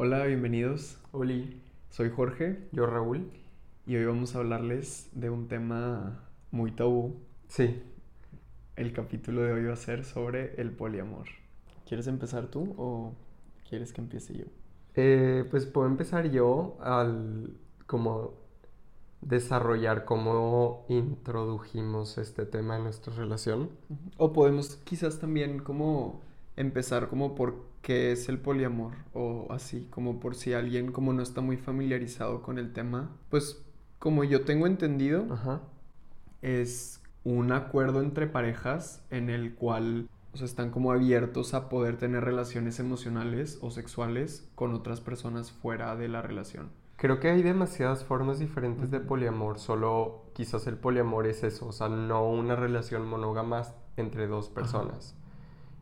Hola, bienvenidos. Oli, Soy Jorge yo Raúl. y hoy vamos a hablarles de un tema muy tabú. Sí. El capítulo de hoy va a ser sobre el poliamor. ¿Quieres empezar tú o quieres que empiece yo? Eh, pues puedo empezar yo al como desarrollar cómo introdujimos este tema en nuestra relación. O podemos quizás también como empezar como por qué es el poliamor o así, como por si alguien como no está muy familiarizado con el tema. Pues como yo tengo entendido, Ajá. es un acuerdo entre parejas en el cual o sea, están como abiertos a poder tener relaciones emocionales o sexuales con otras personas fuera de la relación. Creo que hay demasiadas formas diferentes de poliamor, solo quizás el poliamor es eso, o sea, no una relación monógama entre dos personas.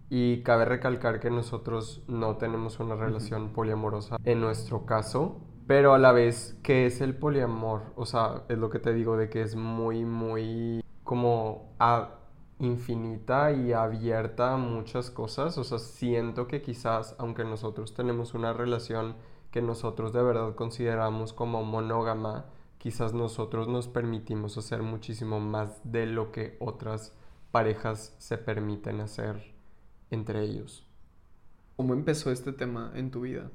Y cabe recalcar que nosotros no tenemos una relación poliamorosa en nuestro caso, pero a la vez, ¿qué es el poliamor? O sea, es lo que te digo de que es muy, muy como a- infinita y abierta a muchas cosas. O sea, siento que quizás, aunque nosotros tenemos una relación que nosotros de verdad consideramos como monógama, quizás nosotros nos permitimos hacer muchísimo más de lo que otras parejas se permiten hacer entre ellos. ¿Cómo empezó este tema en tu vida?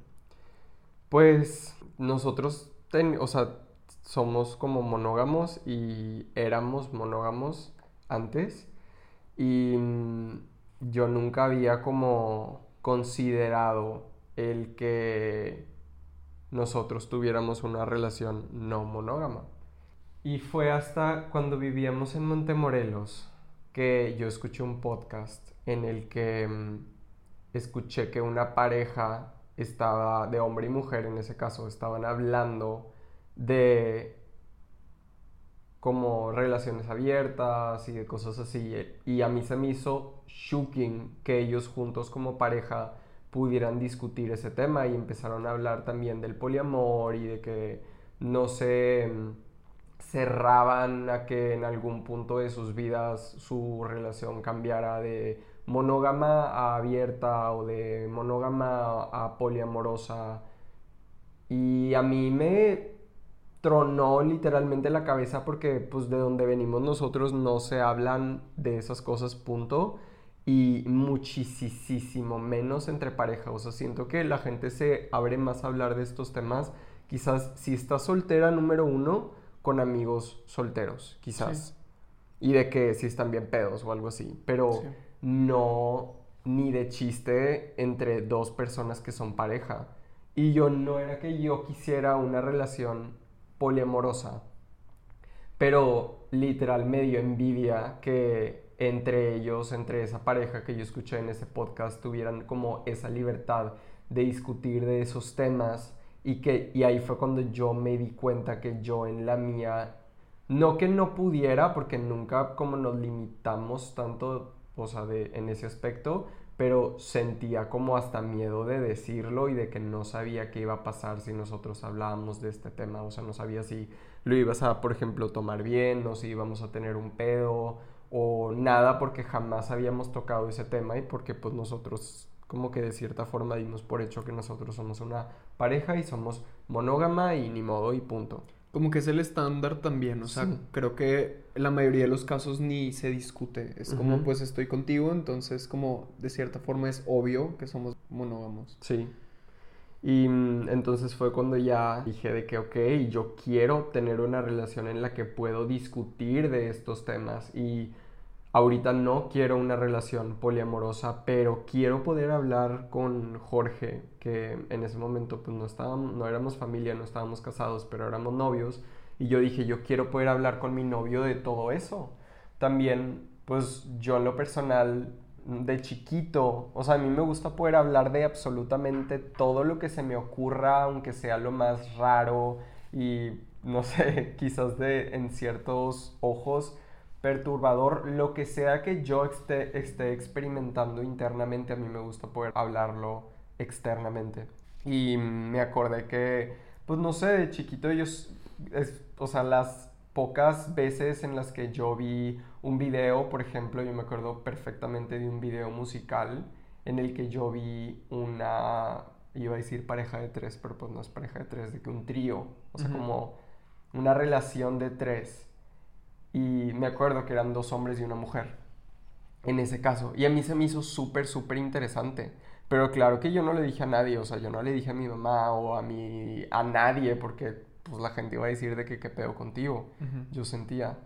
Pues nosotros, ten- o sea, somos como monógamos y éramos monógamos antes y mm, yo nunca había como considerado el que nosotros tuviéramos una relación no monógama. Y fue hasta cuando vivíamos en Montemorelos que yo escuché un podcast en el que mm, escuché que una pareja estaba, de hombre y mujer en ese caso, estaban hablando de como relaciones abiertas y de cosas así. Y a mí se me hizo shocking que ellos juntos como pareja pudieran discutir ese tema y empezaron a hablar también del poliamor y de que no se mm, cerraban a que en algún punto de sus vidas su relación cambiara de monógama a abierta o de monógama a poliamorosa. Y a mí me tronó literalmente la cabeza porque pues de donde venimos nosotros no se hablan de esas cosas, punto. Y muchísimo menos entre pareja. O sea, siento que la gente se abre más a hablar de estos temas. Quizás si estás soltera, número uno, con amigos solteros, quizás. Y de que si están bien pedos o algo así. Pero Sí. no ni de chiste entre dos personas que son pareja. Y yo no era que yo quisiera una relación poliamorosa, pero literal me dio envidia que entre ellos, entre esa pareja que yo escuché en ese podcast, tuvieran como esa libertad de discutir de esos temas y que y ahí fue cuando yo me di cuenta que yo en la mía no que no pudiera porque nunca como nos limitamos tanto o sea de en ese aspecto pero sentía como hasta miedo de decirlo y de que no sabía qué iba a pasar si nosotros hablábamos de este tema, o sea, no sabía si lo ibas a, por ejemplo, tomar bien o si íbamos a tener un pedo o nada porque jamás habíamos tocado ese tema y porque pues nosotros como que de cierta forma dimos por hecho que nosotros somos una pareja y somos monógama y ni modo y punto. Como que es el estándar también, o sea, Sí. creo que en la mayoría de los casos ni se discute. Es como, Ujú. pues estoy contigo, entonces como de cierta forma es obvio que somos monógamos. Sí. Y mm, entonces fue cuando ya dije de que, ok, yo quiero tener una relación en la que puedo discutir de estos temas y ahorita no quiero una relación poliamorosa, pero quiero poder hablar con Jorge, que en ese momento pues no estábamos, no éramos familia, no estábamos casados, pero éramos novios y yo dije, yo quiero poder hablar con mi novio de todo eso. También, pues yo en lo personal de chiquito, o sea, a mí me gusta poder hablar de absolutamente todo lo que se me ocurra, aunque sea lo más raro y no sé, quizás de en ciertos ojos perturbador, lo que sea que yo esté, esté experimentando internamente, a mí me gusta poder hablarlo externamente. Y me acordé que, pues no sé, de chiquito ellos, es- o sea, las pocas veces en las que yo vi un video, por ejemplo, yo me acuerdo perfectamente de un video musical en el que yo vi una iba a decir pareja de tres, pero pues no es pareja de tres, de que un trío, o sea, como una relación de tres. Y me acuerdo que eran dos hombres y una mujer en ese caso. Y a mí se me hizo súper, súper interesante. Pero claro que yo no le dije a nadie, o sea, yo no le dije a mi mamá o a mi, a nadie, porque pues la gente iba a decir de que qué pedo contigo. Yo sentía.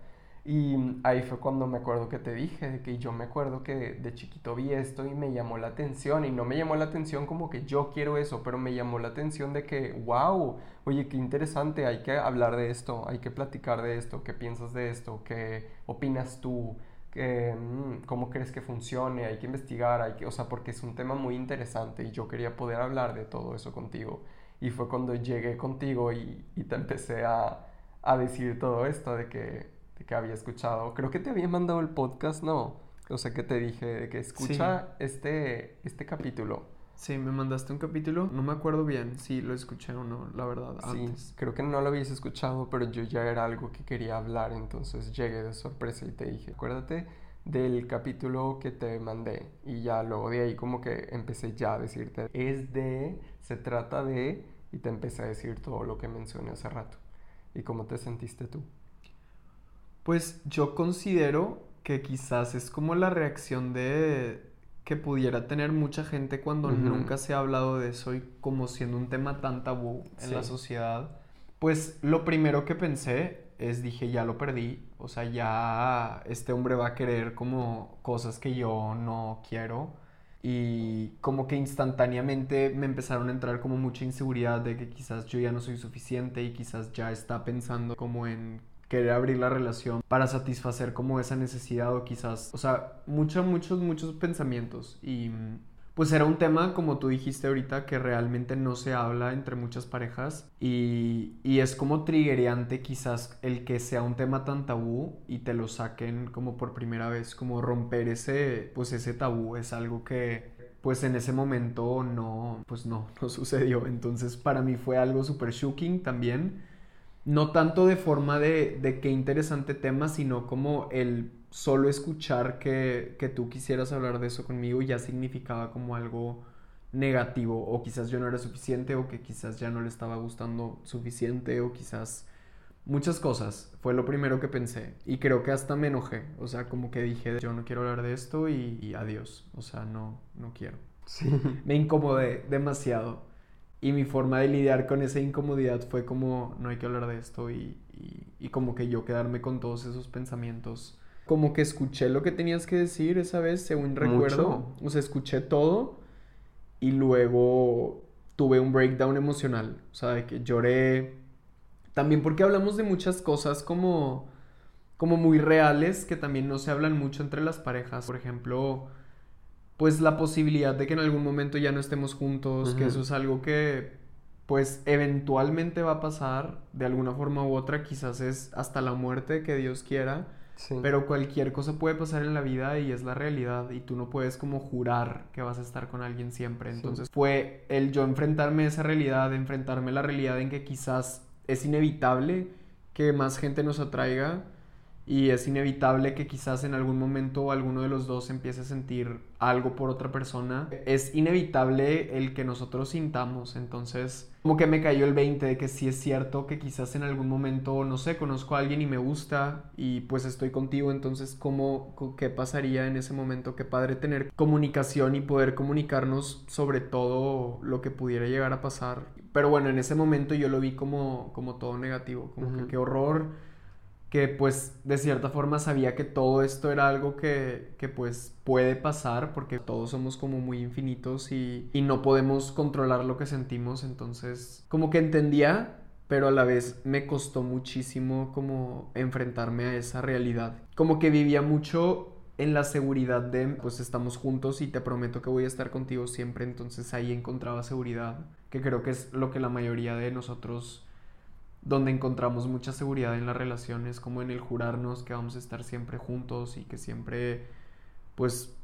Y ahí fue cuando me acuerdo que te dije, de que yo me acuerdo que de chiquito vi esto y me llamó la atención. Y no me llamó la atención como que yo quiero eso, pero me llamó la atención de que, wow, oye, qué interesante, hay que hablar de esto, hay que platicar de esto, qué piensas de esto, qué opinas tú. Mm, cómo crees que funcione, hay que investigar, hay que, o sea, porque es un tema muy interesante y yo quería poder hablar de todo eso contigo. Y fue cuando llegué contigo y, te empecé a, a, decir todo esto de que, de que había escuchado. Creo que te había mandado el podcast, ¿no? O sea, que te dije de que escucha este, este capítulo. Sí, me mandaste un capítulo, no me acuerdo bien si lo escuché o no, la verdad. Sí, creo que no lo habías escuchado, pero yo ya era algo que quería hablar, entonces llegué de sorpresa y te dije, acuérdate del capítulo que te mandé y ya luego de ahí como que empecé ya a decirte, es de, se trata de, y te empecé a decir todo lo que mencioné hace rato. ¿Y cómo te sentiste tú? Pues yo considero que quizás es como la reacción de que pudiera tener mucha gente cuando nunca se ha hablado de eso y como siendo un tema tan tabú en la sociedad. Pues lo primero que pensé es dije, ya lo perdí, o sea, ya este hombre va a querer como cosas que yo no quiero y como que instantáneamente me empezaron a entrar como mucha inseguridad de que quizás yo ya no soy suficiente y quizás ya está pensando como en querer abrir la relación para satisfacer como esa necesidad o quizás, o sea, muchos, muchos, muchos pensamientos. Y pues era un tema, como tú dijiste ahorita, que realmente no se habla entre muchas parejas. Y, y, es como triggereante quizás el que sea un tema tan tabú y te lo saquen como por primera vez, como romper ese, pues ese tabú es algo que pues en ese momento no, pues no, no sucedió. Entonces para mí fue algo súper shocking también no tanto de forma de, de qué interesante tema, sino como el solo escuchar que, que tú quisieras hablar de eso conmigo ya significaba como algo negativo o quizás yo no era suficiente o que quizás ya no le estaba gustando suficiente o quizás muchas cosas. Fue lo primero que pensé y creo que hasta me enojé, o sea, como que dije, yo no quiero hablar de esto y, adiós, o sea, no, no quiero. Me incomodé demasiado. Y mi forma de lidiar con esa incomodidad fue como, no hay que hablar de esto y, y, como que yo quedarme con todos esos pensamientos. Como que escuché lo que tenías que decir esa vez, según recuerdo. O sea, escuché todo y luego tuve un breakdown emocional. O sea, de que lloré. También porque hablamos de muchas cosas como, como muy reales que también no se hablan mucho entre las parejas. Por ejemplo, pues la posibilidad de que en algún momento ya no estemos juntos, que eso es algo que pues eventualmente va a pasar de alguna forma u otra, quizás es hasta la muerte que Dios quiera, pero cualquier cosa puede pasar en la vida y es la realidad y tú no puedes como jurar que vas a estar con alguien siempre. Entonces fue el yo enfrentarme a esa realidad, enfrentarme a la realidad en que quizás es inevitable que más gente nos atraiga y es inevitable que quizás en algún momento alguno de los dos empiece a sentir algo por otra persona. Es inevitable el que nosotros sintamos, entonces como que me cayó el 20 de que sí es cierto que quizás en algún momento, no sé, conozco a alguien y me gusta y pues estoy contigo, entonces ¿cómo, qué pasaría en ese momento? Qué padre tener comunicación y poder comunicarnos sobre todo lo que pudiera llegar a pasar. Pero bueno, en ese momento yo lo vi como, como todo negativo, como que qué horror que pues de cierta forma sabía que todo esto era algo que, que pues puede pasar porque todos somos como muy infinitos y, y, no podemos controlar lo que sentimos. Entonces como que entendía pero a la vez me costó muchísimo como enfrentarme a esa realidad. Como que vivía mucho en la seguridad de pues estamos juntos y te prometo que voy a estar contigo siempre. Entonces ahí encontraba seguridad que creo que es lo que la mayoría de nosotros donde encontramos mucha seguridad en las relaciones, como en el jurarnos que vamos a estar siempre juntos y que siempre, pues,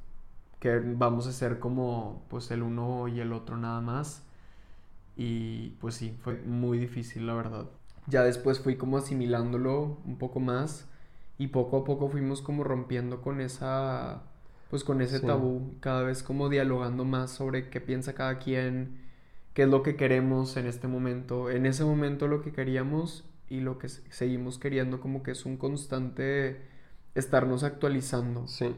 que vamos a ser como, pues, el uno y el otro nada más. Y pues sí, fue muy difícil, la verdad. Ya después fui como asimilándolo un poco más y poco a poco fuimos como rompiendo con esa, pues, con ese tabú, cada vez como dialogando más sobre qué piensa cada quien qué es lo que queremos en este momento, en ese momento lo que queríamos y lo que seguimos queriendo, como que es un constante estarnos actualizando. Sí.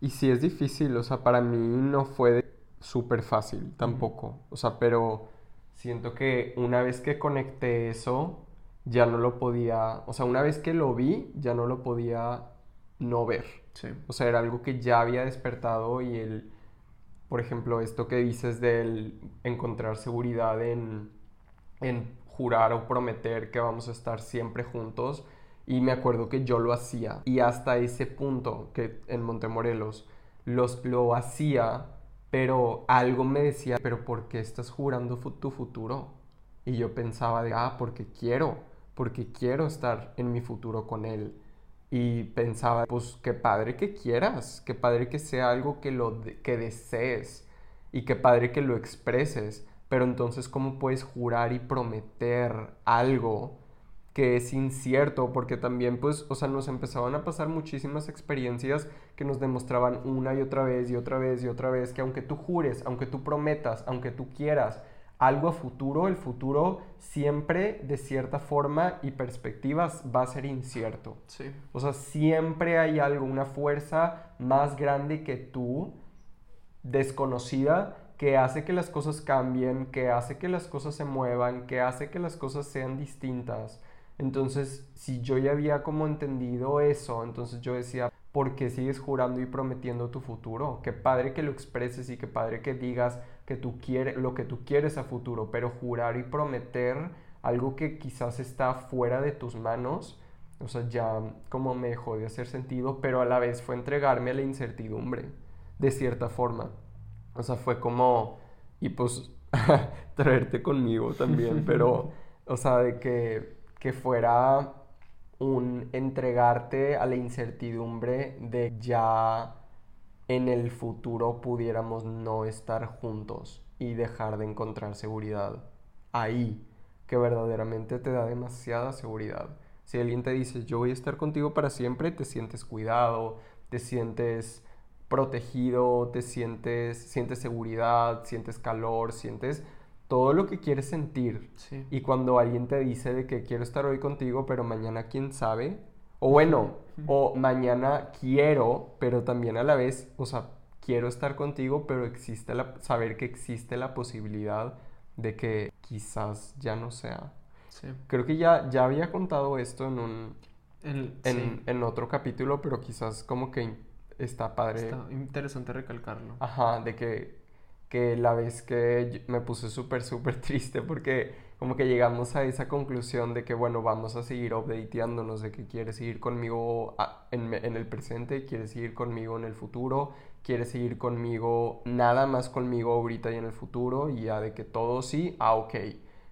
Y sí es difícil, o sea, para mí no fue súper fácil tampoco, o sea, pero siento que una vez que conecté eso, ya no lo podía, o sea, una vez que lo vi, ya no lo podía no ver. Sí. O sea, era algo que ya había despertado y el, por ejemplo, esto que dices del encontrar seguridad en, en jurar o prometer que vamos a estar siempre juntos. Y me acuerdo que yo lo hacía. Y hasta ese punto, que en Montemorelos, los, lo hacía, pero algo me decía, pero ¿por qué estás jurando tu futuro? Y yo pensaba de, ah, porque quiero, porque quiero estar en mi futuro con él. Y pensaba, pues qué padre que quieras, qué padre que sea algo que, lo que desees y qué padre que lo expreses. Pero entonces, ¿cómo puedes jurar y prometer algo que es incierto? Porque también, pues, o sea, nos empezaban a pasar muchísimas experiencias que nos demostraban una y otra vez y otra vez y otra vez que aunque tú jures, aunque tú prometas, aunque tú quieras algo a futuro, el futuro siempre de cierta forma y perspectivas va a ser incierto. Sí. O sea, siempre hay algo, una fuerza más grande que tú, desconocida, que hace que las cosas cambien, que hace que las cosas se muevan, que hace que las cosas sean distintas. Entonces, si yo ya había como entendido eso, entonces yo decía, ¿por qué sigues jurando y prometiendo tu futuro? Qué padre que lo expreses y qué padre que digas que tú quieres, lo que tú quieres a futuro, pero jurar y prometer algo que quizás está fuera de tus manos, o sea, ya como me dejó de hacer sentido, pero a la vez fue entregarme a la incertidumbre, de cierta forma. O sea, fue como, y pues traerte conmigo también, pero, o sea, de que, que fuera un entregarte a la incertidumbre de ya en el futuro pudiéramos no estar juntos y dejar de encontrar seguridad ahí, que verdaderamente te da demasiada seguridad. Si alguien te dice, yo voy a estar contigo para siempre, te sientes cuidado, te sientes protegido, te sientes, sientes seguridad, sientes calor, sientes todo lo que quieres sentir. Y cuando alguien te dice de que quiero estar hoy contigo, pero mañana quién sabe, o bueno, o mañana quiero, pero también a la vez, o sea, quiero estar contigo, pero existe la, saber que existe la posibilidad de que quizás ya no sea. Creo que ya, ya había contado esto en un... En, en otro capítulo, pero quizás como que está padre. Está interesante recalcarlo. Ajá, de que, que la vez que me puse súper, súper triste porque como que llegamos a esa conclusión de que, bueno, vamos a seguir updateándonos, de que quieres seguir conmigo en, en, el presente, quieres seguir conmigo en el futuro, quieres seguir conmigo, nada más conmigo ahorita y en el futuro, y ya de que todo sí, ah, ok.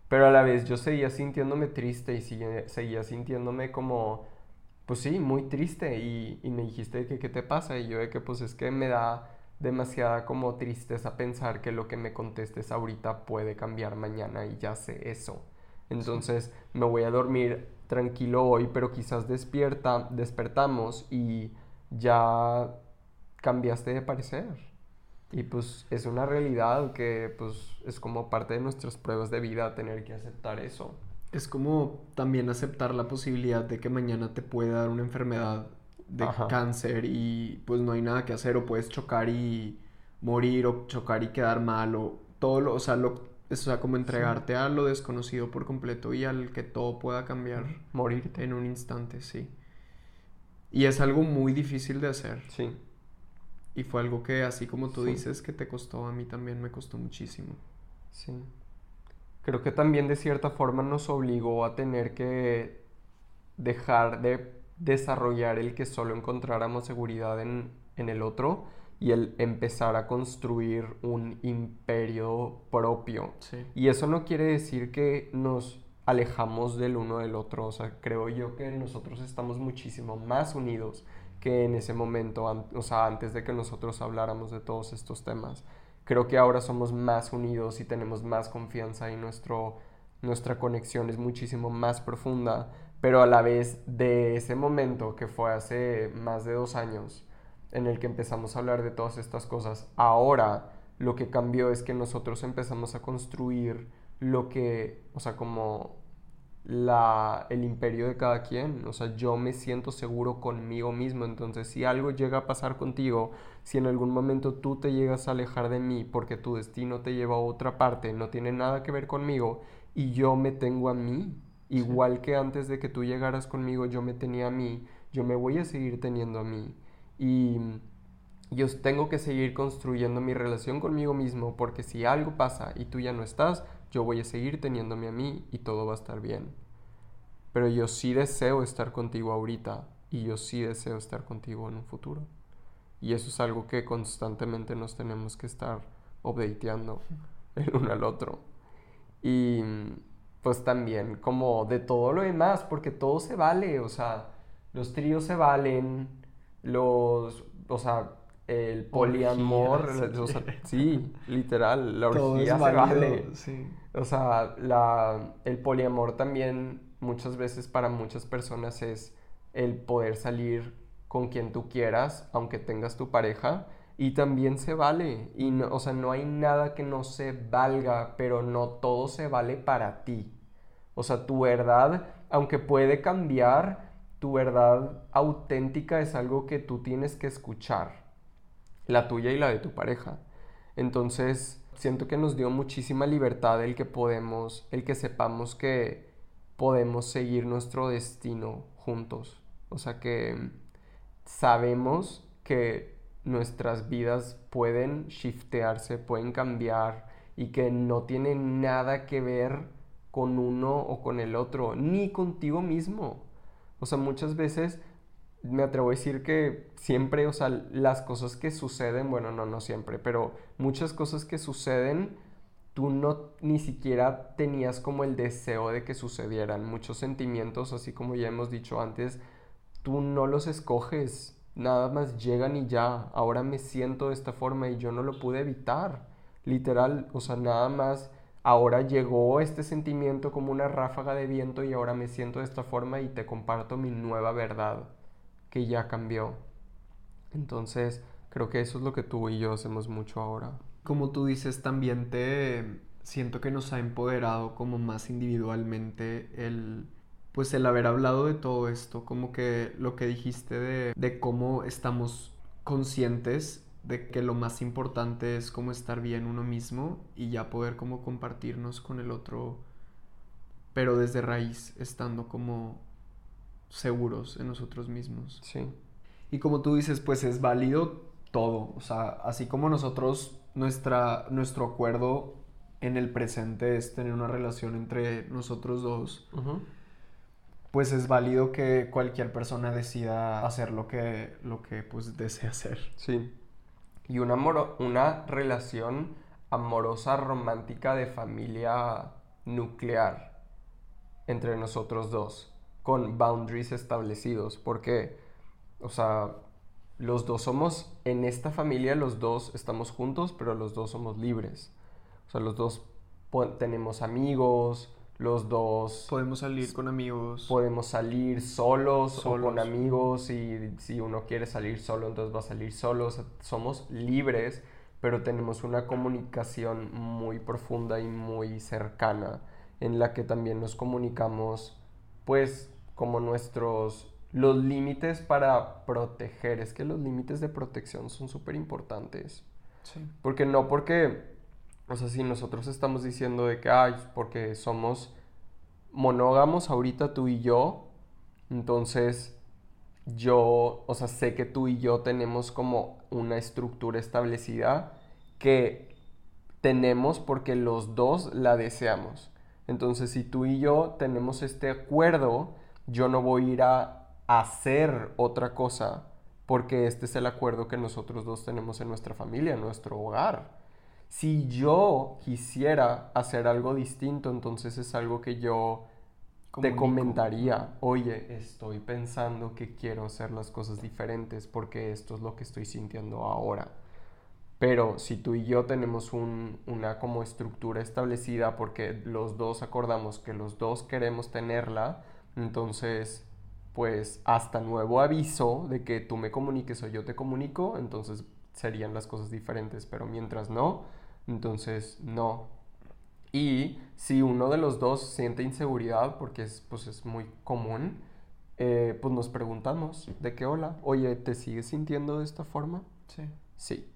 Pero a la vez yo seguía sintiéndome triste y seguía sintiéndome como, pues sí, muy triste, y, y me dijiste que qué te pasa, y yo de que pues es que me da demasiada como tristeza pensar que lo que me contestes ahorita puede cambiar mañana y ya sé eso. Entonces me voy a dormir tranquilo hoy, pero quizás despierta, despertamos y ya cambiaste de parecer. Y pues es una realidad que pues es como parte de nuestras pruebas de vida tener que aceptar eso. Es como también aceptar la posibilidad de que mañana te pueda dar una enfermedad de cáncer y pues no hay nada que hacer o puedes chocar y morir o chocar y quedar mal o todo lo, o sea, lo, o sea, como entregarte a lo desconocido por completo y al que todo pueda cambiar. Morirte. En un instante, sí. Y es algo muy difícil de hacer. Sí. Y fue algo que, así como tú dices, que te costó, a mí también me costó muchísimo. Sí. Creo que también de cierta forma nos obligó a tener que dejar de desarrollar el que solo encontráramos seguridad en, el otro y el empezar a construir un imperio propio. Y eso no quiere decir que nos alejamos del uno del otro, o sea, creo yo que nosotros estamos muchísimo más unidos que en ese momento, o sea, antes de que nosotros habláramos de todos estos temas. Creo que ahora somos más unidos y tenemos más confianza y nuestro, nuestra conexión es muchísimo más profunda pero a la vez de ese momento que fue hace más de dos años en el que empezamos a hablar de todas estas cosas, ahora lo que cambió es que nosotros empezamos a construir lo que, o sea, como la, el imperio de cada quien. O sea, yo me siento seguro conmigo mismo. Entonces, si algo llega a pasar contigo, si en algún momento tú te llegas a alejar de mí porque tu destino te lleva a otra parte, no tiene nada que ver conmigo, y yo me tengo a mí, igual que antes de que tú llegaras conmigo, yo me tenía a mí, yo me voy a seguir teniendo a mí. Y yo tengo que seguir construyendo mi relación conmigo mismo porque si algo pasa y tú ya no estás, yo voy a seguir teniéndome a mí y todo va a estar bien. Pero yo sí deseo estar contigo ahorita y yo sí deseo estar contigo en un futuro. Y eso es algo que constantemente nos tenemos que estar updateando el uno al otro. Y pues también como de todo lo demás, porque todo se vale, o sea, los tríos se valen, los, o sea, el poliamor, sí, literal, la orgía se vale. O sea, la, el poliamor también muchas veces para muchas personas es el poder salir con quien tú quieras, aunque tengas tu pareja, y también se vale. Y no, o sea, no hay nada que no se valga, pero no todo se vale para ti. O sea, tu verdad, aunque puede cambiar, tu verdad auténtica es algo que tú tienes que escuchar la tuya y la de tu pareja. Entonces, siento que nos dio muchísima libertad el que podemos, el que sepamos que podemos seguir nuestro destino juntos. O sea que sabemos que nuestras vidas pueden shiftearse, pueden cambiar y que no tiene nada que ver con uno o con el otro, ni contigo mismo. O sea, muchas veces me atrevo a decir que siempre, o sea, las cosas que suceden, bueno, no, no siempre, pero muchas cosas que suceden, tú no ni siquiera tenías como el deseo de que sucedieran. Muchos sentimientos, así como ya hemos dicho antes, tú no los escoges, nada más llegan y ya. Ahora me siento de esta forma y yo no lo pude evitar. Literal, o sea, nada más ahora llegó este sentimiento como una ráfaga de viento y ahora me siento de esta forma y te comparto mi nueva verdad que ya cambió. Entonces, creo que eso es lo que tú y yo hacemos mucho ahora. Como tú dices, también te siento que nos ha empoderado como más individualmente el pues el haber hablado de todo esto, como que lo que dijiste de, de cómo estamos conscientes de que lo más importante es como estar bien uno mismo y ya poder como compartirnos con el otro, pero desde raíz, estando como seguros en nosotros mismos. Sí. Y como tú dices, pues es válido todo. O sea, así como nosotros, nuestra, nuestro acuerdo en el presente es tener una relación entre nosotros dos, pues es válido que cualquier persona decida hacer lo que, lo que pues desea hacer. Sí. Y una, una relación amorosa, romántica de familia nuclear entre nosotros dos con boundaries establecidos, porque, o sea, los dos somos, en esta familia los dos estamos juntos, pero los dos somos libres. O sea, los dos tenemos amigos, los dos... Podemos salir con amigos. Podemos salir solos, o con amigos y si uno quiere salir solo, entonces va a salir solo. somos libres, pero tenemos una comunicación muy profunda y muy cercana en la que también nos comunicamos, pues como nuestros los límites para proteger. Es que los límites de protección son súper importantes. Sí. Porque no porque, o sea, si nosotros estamos diciendo de que, ay, porque somos monógamos ahorita tú y yo, entonces yo, o sea, sé que tú y yo tenemos como una estructura establecida que tenemos porque los dos la deseamos. Entonces, si tú y yo tenemos este acuerdo, yo no voy a ir a hacer otra cosa porque este es el acuerdo que nosotros dos tenemos en nuestra familia, en nuestro hogar. Si yo quisiera hacer algo distinto, entonces es algo que yo te comentaría, oye, estoy pensando que quiero hacer las cosas diferentes porque esto es lo que estoy sintiendo ahora. Pero si tú y yo tenemos una como estructura establecida porque los dos acordamos que los dos queremos tenerla, entonces, pues hasta nuevo aviso de que tú me comuniques o yo te comunico, entonces serían las cosas diferentes, pero mientras no, entonces no. Y si uno de los dos siente inseguridad, porque es, pues es muy común, eh, pues nos preguntamos de qué hola, oye, ¿te sigues sintiendo de esta forma? Sí. Sí.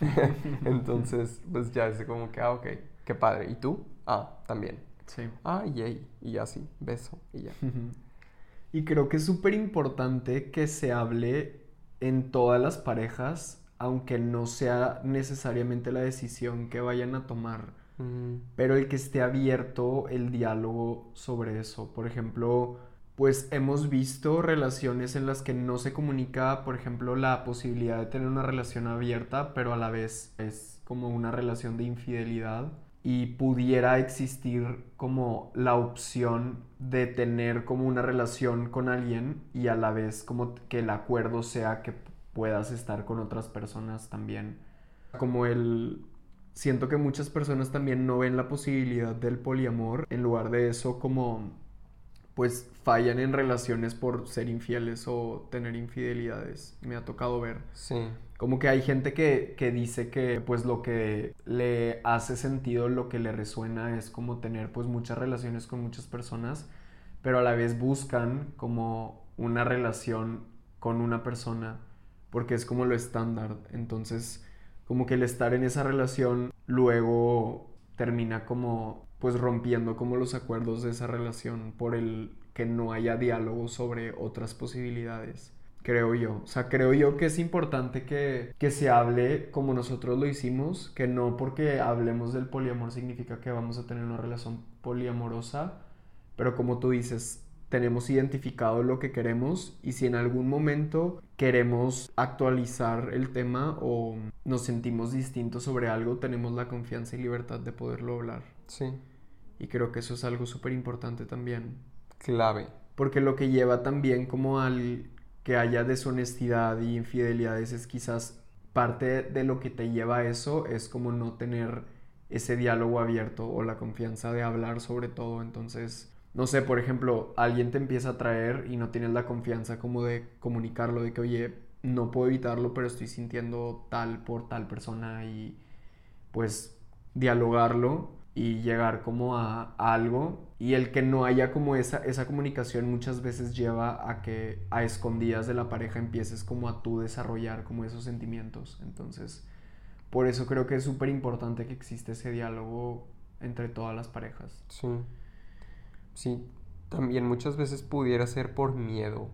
Entonces, pues ya es como que, ah, ok, qué padre. ¿Y tú? Ah, también. Sí. Ah, yay. Y así, beso y ya. Y creo que es súper importante que se hable en todas las parejas, aunque no sea necesariamente la decisión que vayan a tomar, pero el que esté abierto el diálogo sobre eso. Por ejemplo, pues hemos visto relaciones en las que no se comunica, por ejemplo, la posibilidad de tener una relación abierta, pero a la vez es como una relación de infidelidad y pudiera existir como la opción de tener como una relación con alguien y a la vez como que el acuerdo sea que puedas estar con otras personas también. Como el... Siento que muchas personas también no ven la posibilidad del poliamor, en lugar de eso como pues fallan en relaciones por ser infieles o tener infidelidades. Me ha tocado ver. sí. Como que hay gente que, que dice que pues lo que le hace sentido, lo que le resuena es como tener pues muchas relaciones con muchas personas, pero a la vez buscan como una relación con una persona porque es como lo estándar. Entonces como que el estar en esa relación luego termina como pues rompiendo como los acuerdos de esa relación por el que no haya diálogo sobre otras posibilidades creo yo. O sea, creo yo que es importante que, que se hable como nosotros lo hicimos, que no porque hablemos del poliamor significa que vamos a tener una relación poliamorosa, pero como tú dices, tenemos identificado lo que queremos y si en algún momento queremos actualizar el tema o nos sentimos distintos sobre algo, tenemos la confianza y libertad de poderlo hablar. Sí. Y creo que eso es algo súper importante también. Clave. Porque lo que lleva también como al que haya deshonestidad y infidelidades es quizás parte de lo que te lleva a eso es como no tener ese diálogo abierto o la confianza de hablar sobre todo. Entonces, no sé, por ejemplo, alguien te empieza a traer y no tienes la confianza como de comunicarlo, de que, oye, no puedo evitarlo, pero estoy sintiendo tal por tal persona y pues dialogarlo y llegar como a, algo. Y el que no haya como esa, esa comunicación muchas veces lleva a que a escondidas de la pareja empieces como a tú desarrollar como esos sentimientos. Entonces por eso creo que es súper importante que existe ese diálogo entre todas las parejas. Sí. Sí. También muchas veces pudiera ser por miedo.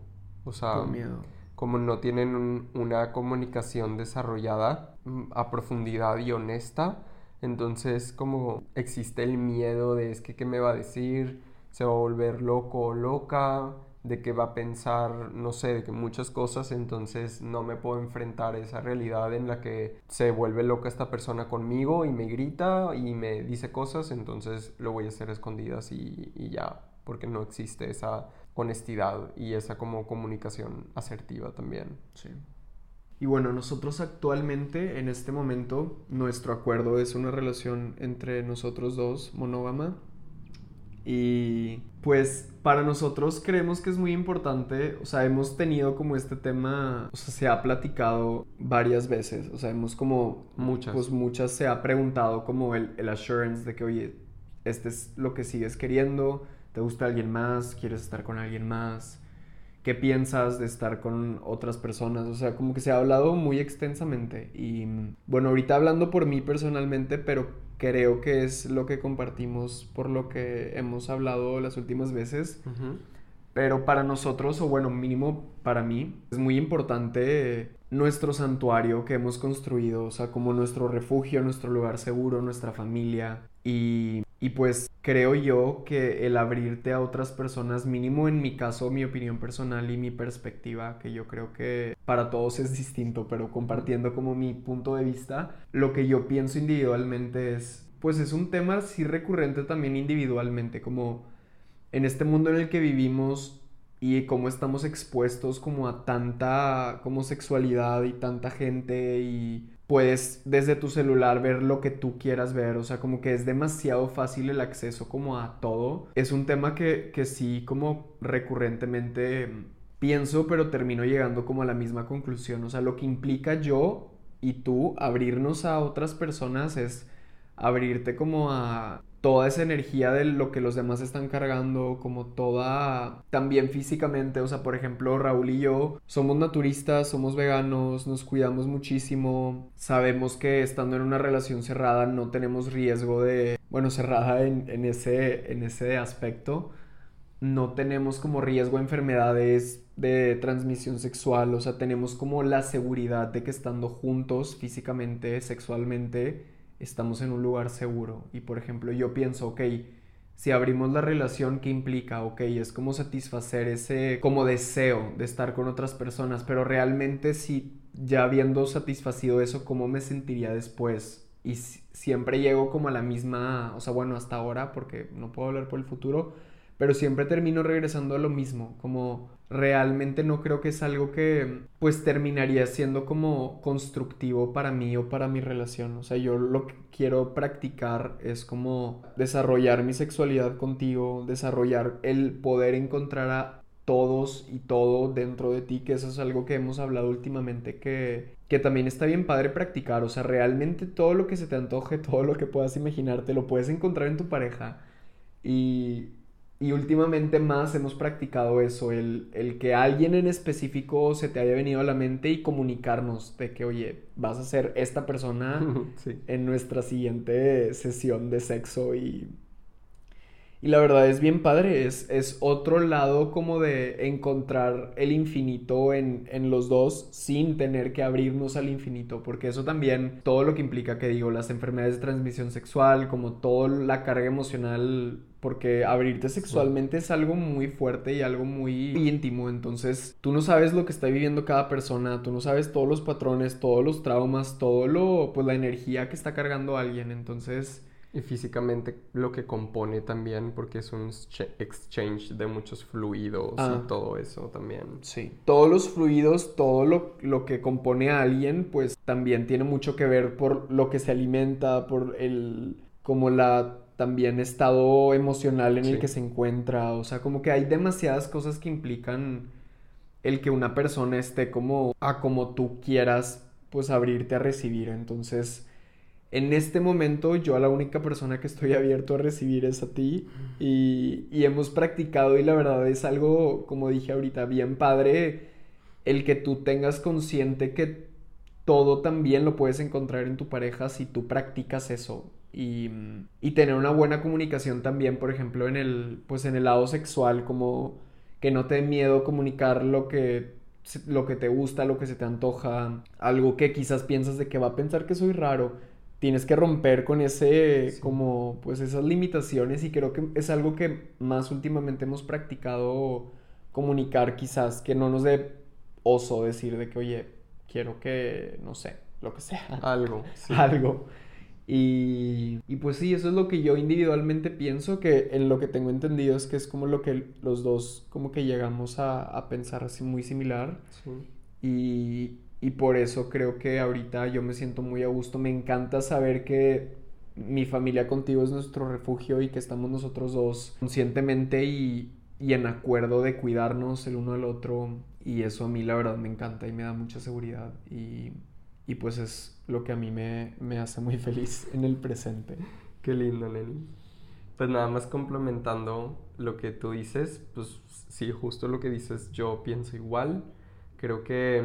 O sea, por miedo como no tienen un- una comunicación desarrollada mm, a profundidad y honesta, entonces como existe el miedo de es que qué me va a decir, se va a volver loco o loca, de que va a pensar, no sé, de que muchas cosas, entonces no me puedo enfrentar a esa realidad en la que se vuelve loca esta persona conmigo y me grita y me dice cosas, entonces lo voy a hacer a escondidas y, y ya, porque no existe esa honestidad y esa como comunicación asertiva también. Sí. Y bueno, nosotros actualmente, en este momento, nuestro acuerdo es una relación entre nosotros dos, monógama. Y pues para nosotros creemos que es muy importante, o sea, hemos tenido como este tema, o sea, se ha platicado varias veces, o sea, hemos como, Muchas. pues muchas se ha preguntado como el, el assurance de que, oye, este es lo que sigues queriendo, te gusta alguien más, quieres estar con alguien más, qué piensas de estar con otras personas, o sea, como que se ha hablado muy extensamente y bueno, ahorita hablando por mí personalmente, pero creo que es lo que compartimos por lo que hemos hablado las últimas veces, pero para nosotros, o bueno, mínimo para mí, es muy importante nuestro santuario que hemos construido, o sea, como nuestro refugio, nuestro lugar seguro, nuestra familia. Y, y pues creo yo que el abrirte a otras personas, mínimo en mi caso, mi opinión personal y mi perspectiva, que yo creo que para todos es distinto, pero compartiendo como mi punto de vista, lo que yo pienso individualmente es, pues es un tema sí recurrente también individualmente, como en este mundo en el que vivimos y cómo estamos expuestos como a tanta como sexualidad y tanta gente y puedes desde tu celular ver lo que tú quieras ver, o sea, como que es demasiado fácil el acceso como a todo. Es un tema que, que sí como recurrentemente mm, pienso, pero termino llegando como a la misma conclusión, o sea, lo que implica yo y tú abrirnos a otras personas es abrirte como a toda esa energía de lo que los demás están cargando, como toda, también físicamente, o sea, por ejemplo, Raúl y yo somos naturistas, somos veganos, nos cuidamos muchísimo, sabemos que estando en una relación cerrada no tenemos riesgo de, bueno, cerrada en, ese, en ese aspecto, no tenemos como riesgo de enfermedades de transmisión sexual, o sea, tenemos como la seguridad de que estando juntos físicamente, sexualmente, estamos en un lugar seguro. Y por ejemplo, yo pienso, ok, si abrimos la relación, ¿qué implica? Ok, es como satisfacer ese como deseo de estar con otras personas, pero realmente si ya habiendo satisfacido eso, ¿cómo me sentiría después? Y siempre llego como a la misma, o sea, bueno, hasta ahora, porque no puedo hablar por el futuro, pero siempre termino regresando a lo mismo, como realmente no creo que es algo que pues terminaría siendo como constructivo para mí o para mi relación. O sea, yo lo que quiero practicar es como desarrollar mi sexualidad contigo, desarrollar el poder encontrar a todos y todo dentro de ti, que eso es algo que hemos hablado últimamente que, que también está bien padre practicar. O sea, realmente todo lo que se te antoje, todo lo que puedas imaginarte, lo puedes encontrar en tu pareja. Y, y últimamente más hemos practicado eso, el, el, que alguien en específico se te haya venido a la mente y comunicarnos de que, oye, vas a ser esta persona en nuestra siguiente sesión de sexo y y la verdad es bien padre, es, es otro lado como de encontrar el infinito en, en, los dos sin tener que abrirnos al infinito, porque eso también, todo lo que implica que digo, las enfermedades de transmisión sexual, como toda la carga emocional, porque abrirte sexualmente es algo muy fuerte y algo muy íntimo, entonces tú no sabes lo que está viviendo cada persona, tú no sabes todos los patrones, todos los traumas, todo lo, pues la energía que está cargando alguien, entonces y físicamente lo que compone también, porque es un exchange de muchos fluidos y ah. todo eso también. Sí, todos los fluidos, todo lo, lo, que compone a alguien, pues también tiene mucho que ver por lo que se alimenta, por el, como la también estado emocional en el que se encuentra, o sea, como que hay demasiadas cosas que implican el que una persona esté como a como tú quieras, pues abrirte a recibir, entonces en este momento yo a la única persona que estoy abierto a recibir es a ti. Y, hemos practicado y la verdad es algo, como dije ahorita, bien padre el que tú tengas consciente que todo también lo puedes encontrar en tu pareja si tú practicas eso y, y tener una buena comunicación también, por ejemplo, en el, pues en el lado sexual, como que no te dé miedo comunicar lo que lo que te gusta, lo que se te antoja, algo que quizás piensas de que va a pensar que soy raro, tienes que romper con ese, como, pues esas limitaciones y creo que es algo que más últimamente hemos practicado comunicar quizás, que no nos dé oso decir de que, oye, quiero que, no sé, lo que sea. Algo. Algo. Y, y, pues sí, eso es lo que yo individualmente pienso, que en lo que tengo entendido es que es como lo que los dos como que llegamos a, a pensar así muy similar. Sí. Y, y por eso creo que ahorita yo me siento muy a gusto. Me encanta saber que mi familia contigo es nuestro refugio y que estamos nosotros dos conscientemente y, en acuerdo de cuidarnos el uno al otro. Y eso a mí la verdad me encanta y me da mucha seguridad. Y, y pues es lo que a mí me, me hace muy feliz en el presente. Qué lindo, Lenny. Pues nada más complementando lo que tú dices, pues sí, justo lo que dices, yo pienso igual. Creo que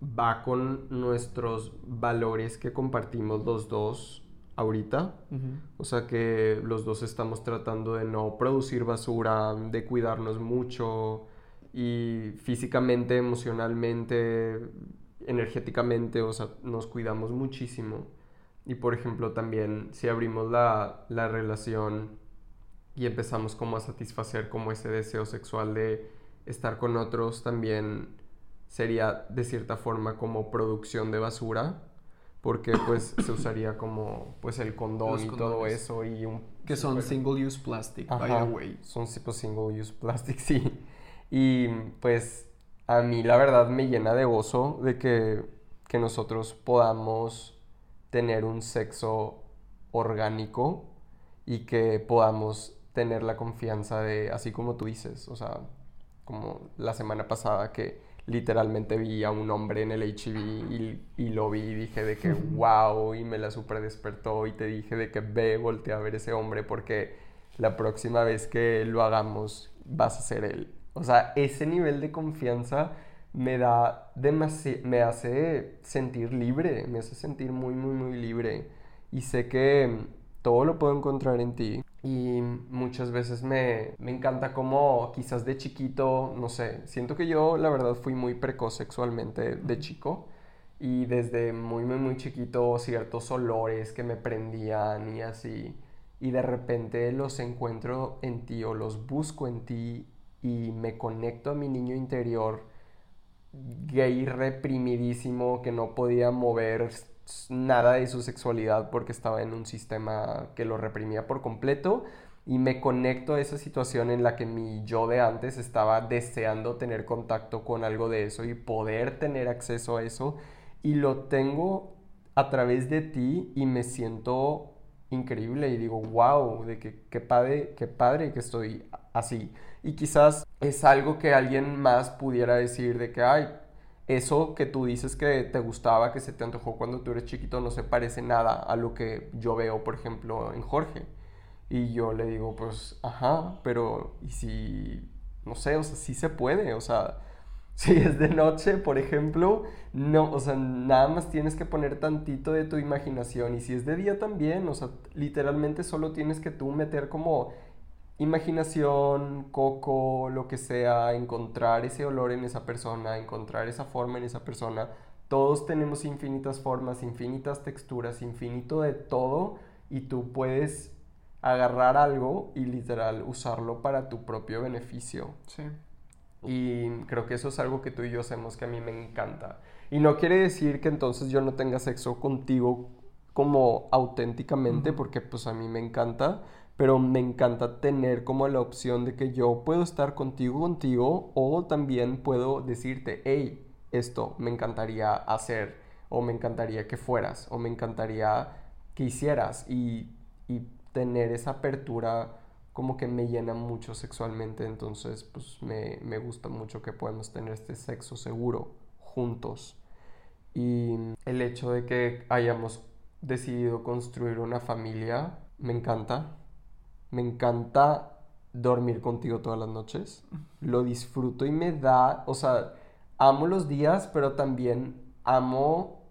va con nuestros valores que compartimos los dos ahorita. O sea que los dos estamos tratando de no producir basura, de cuidarnos mucho y físicamente, emocionalmente, energéticamente, o sea, nos cuidamos muchísimo. Y por ejemplo también si abrimos la, la relación y empezamos como a satisfacer como ese deseo sexual de estar con otros también sería de cierta forma como producción de basura porque pues se usaría como pues el condón y todo eso y un que son single use plastic by the way. son pues single use plastic sí. Y pues a mí la verdad me llena de gozo de que, que nosotros podamos tener un sexo orgánico y que podamos tener la confianza de así como tú dices o sea como la semana pasada que literalmente vi a un hombre en el HIV y, y lo vi y dije de que wow y me la super despertó y te dije de que ve, voltea a ver ese hombre porque la próxima vez que lo hagamos vas a ser él. O sea, ese nivel de confianza me da me hace sentir libre, me hace sentir muy, muy, muy libre. Y sé que todo lo puedo encontrar en ti. Y muchas veces me, me encanta como quizás de chiquito, no sé, siento que yo la verdad fui muy precoz sexualmente de chico. Y desde muy, muy, muy chiquito ciertos olores que me prendían y así. Y de repente los encuentro en ti o los busco en ti y me conecto a mi niño interior gay reprimidísimo que no podía mover nada de su sexualidad porque estaba en un sistema que lo reprimía por completo y me conecto a esa situación en la que mi yo de antes estaba deseando tener contacto con algo de eso y poder tener acceso a eso y lo tengo a través de ti y me siento increíble y digo, wow, de que qué padre, qué padre que estoy así. Y quizás es algo que alguien más pudiera decir de que, ay, eso que tú dices que te gustaba, que se te antojó cuando tú eres chiquito, no se parece nada a lo que yo veo, por ejemplo, en Jorge. Y yo le digo, pues, ajá, pero ¿y si, no sé, o sea, sí se puede, o sea, si es de noche, por ejemplo, no, o sea, nada más tienes que poner tantito de tu imaginación. Y si es de día también, o sea, literalmente solo tienes que tú meter como imaginación, coco, lo que sea, encontrar ese olor en esa persona, encontrar esa forma en esa persona. Todos tenemos infinitas formas, infinitas texturas, infinito de todo y tú puedes agarrar algo y literal usarlo para tu propio beneficio. Sí. Y creo que eso es algo que tú y yo hacemos que a mí me encanta. Y no quiere decir que entonces yo no tenga sexo contigo como auténticamente, porque pues a mí me encanta, pero me encanta tener como la opción de que yo puedo estar contigo, contigo, o también puedo decirte, hey, esto me encantaría hacer, o me encantaría que fueras, o me encantaría que hicieras, y, y tener esa apertura como que me llena mucho sexualmente, entonces pues me, me gusta mucho que podamos tener este sexo seguro juntos. Y el hecho de que hayamos decidido construir una familia, me encanta, me encanta dormir contigo todas las noches. Lo disfruto y me da, o sea, amo los días, pero también amo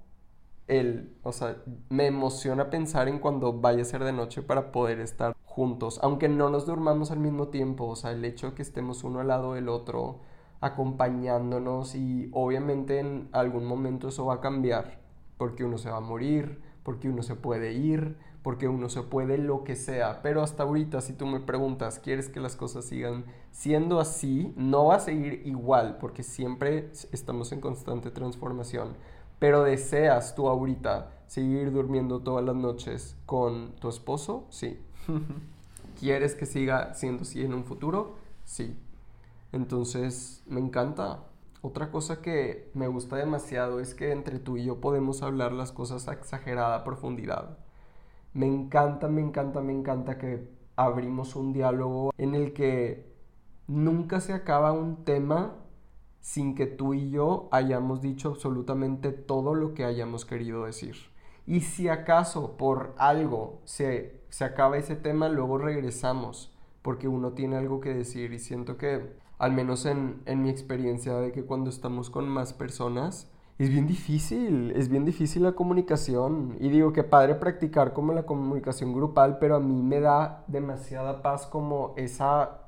el, o sea, me emociona pensar en cuando vaya a ser de noche para poder estar juntos, aunque no nos durmamos al mismo tiempo, o sea, el hecho de que estemos uno al lado del otro, acompañándonos y obviamente en algún momento eso va a cambiar, porque uno se va a morir, porque uno se puede ir, porque uno se puede lo que sea. Pero hasta ahorita, si tú me preguntas, ¿quieres que las cosas sigan siendo así? No va a seguir igual, porque siempre estamos en constante transformación. Pero deseas tú ahorita seguir durmiendo todas las noches con tu esposo? Sí. ¿Quieres que siga siendo así en un futuro? Sí. Entonces, me encanta. Otra cosa que me gusta demasiado es que entre tú y yo podemos hablar las cosas a exagerada profundidad. Me encanta, me encanta, me encanta que abrimos un diálogo en el que nunca se acaba un tema sin que tú y yo hayamos dicho absolutamente todo lo que hayamos querido decir. Y si acaso por algo se, se acaba ese tema, luego regresamos, porque uno tiene algo que decir y siento que, al menos en, en mi experiencia, de que cuando estamos con más personas, es bien difícil, es bien difícil la comunicación. Y digo que padre practicar como la comunicación grupal, pero a mí me da demasiada paz como esa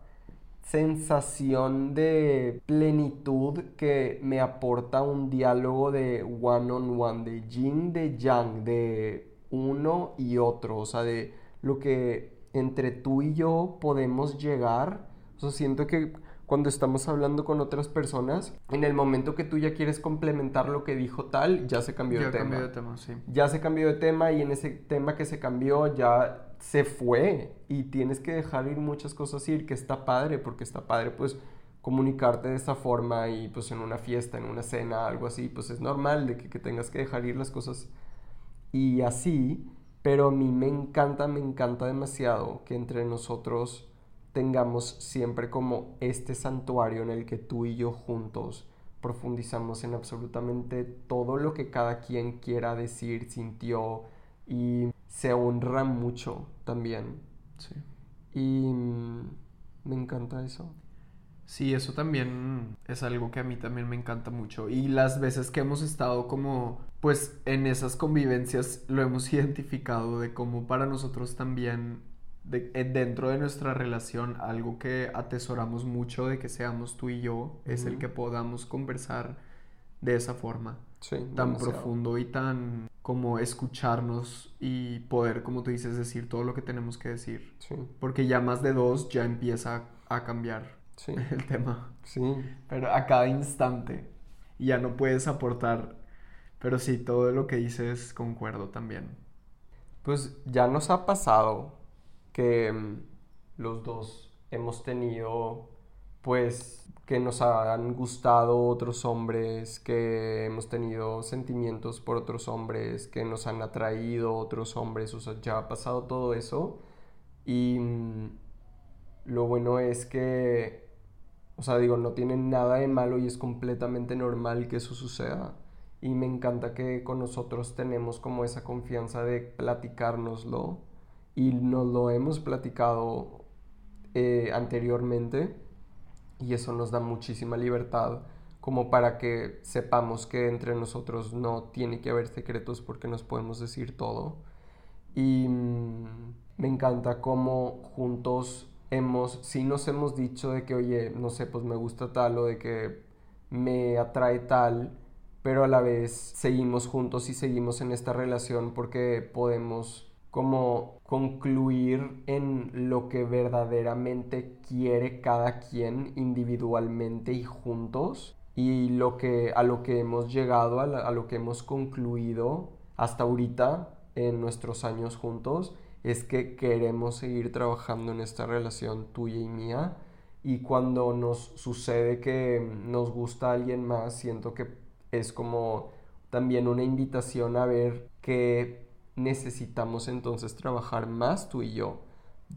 sensación de plenitud que me aporta un diálogo de one on one, de yin, de yang, de uno y otro, o sea, de lo que entre tú y yo podemos llegar. O sea, siento que cuando estamos hablando con otras personas, en el momento que tú ya quieres complementar lo que dijo tal, ya se cambió ya de tema. de tema, sí. Ya se cambió de tema y en ese tema que se cambió ya se fue y tienes que dejar ir muchas cosas ir, que está padre, porque está padre pues comunicarte de esa forma y pues en una fiesta, en una cena, algo así, pues es normal de que, que tengas que dejar ir las cosas y así, pero a mí me encanta, me encanta demasiado que entre nosotros tengamos siempre como este santuario en el que tú y yo juntos profundizamos en absolutamente todo lo que cada quien quiera decir, sintió y se honra mucho también. Sí. Y mm, me encanta eso. Sí, eso también es algo que a mí también me encanta mucho. Y las veces que hemos estado como, pues en esas convivencias lo hemos identificado de cómo para nosotros también, de, eh, dentro de nuestra relación, algo que atesoramos mucho de que seamos tú y yo, es el que podamos conversar de esa forma, Sí, tan demasiado. profundo y tan como escucharnos y poder, como tú dices, decir todo lo que tenemos que decir. Sí, Porque ya más de dos ya empieza a cambiar sí, el tema. sí. Pero a cada instante. Y ya no puedes aportar. Pero sí, todo lo que dices concuerdo también. Pues ya nos ha pasado que mm, los dos hemos tenido, pues, que nos han gustado otros hombres, que hemos tenido sentimientos por otros hombres, que nos han atraído otros hombres, o sea, ya ha pasado todo eso. Y mm, lo bueno es que, o sea, digo, no tiene nada de malo y es completamente normal que eso suceda. Y me encanta que con nosotros tenemos como esa confianza de platicárnoslo y nos lo hemos platicado eh, anteriormente y eso nos da muchísima libertad como para que sepamos que entre nosotros no tiene que haber secretos porque nos podemos decir todo. Y mm, me encanta cómo juntos hemos, sí nos hemos dicho de que, oye, no sé, pues me gusta tal o de que me atrae tal, pero a la vez seguimos juntos y seguimos en esta relación porque podemos como concluir en lo que verdaderamente quiere cada quien individualmente y juntos y lo que a lo que hemos llegado a, lo que hemos concluido hasta ahorita en nuestros años juntos es que queremos seguir trabajando en esta relación tuya y mía. Y cuando nos sucede que nos gusta alguien más siento que es como también una invitación a ver qué necesitamos entonces trabajar más tú y yo.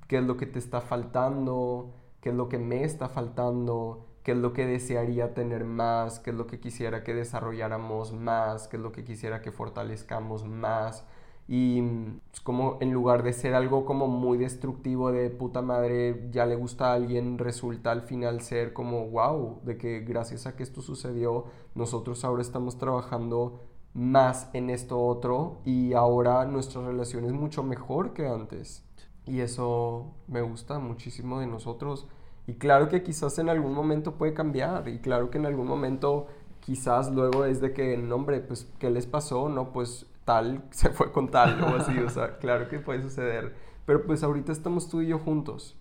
¿Qué es lo que te está faltando? ¿Qué es lo que me está faltando? ¿Qué es lo que desearía tener más? ¿Qué es lo que quisiera que desarrolláramos más? ¿Qué es lo que quisiera que fortalezcamos más? Y mm, es como en lugar de ser algo como muy destructivo de puta madre, ya le gusta a alguien, resulta al final ser como wow, de que gracias a que esto sucedió, nosotros ahora estamos trabajando más en esto otro y ahora nuestra relación es mucho mejor que antes. Y eso me gusta muchísimo de nosotros. Y claro que quizás en algún momento puede cambiar. Y claro que en algún momento quizás luego es de que, no, hombre, pues, ¿qué les pasó? No, pues tal se fue con tal o así. O sea, claro que puede suceder. Pero pues ahorita estamos tú y yo juntos.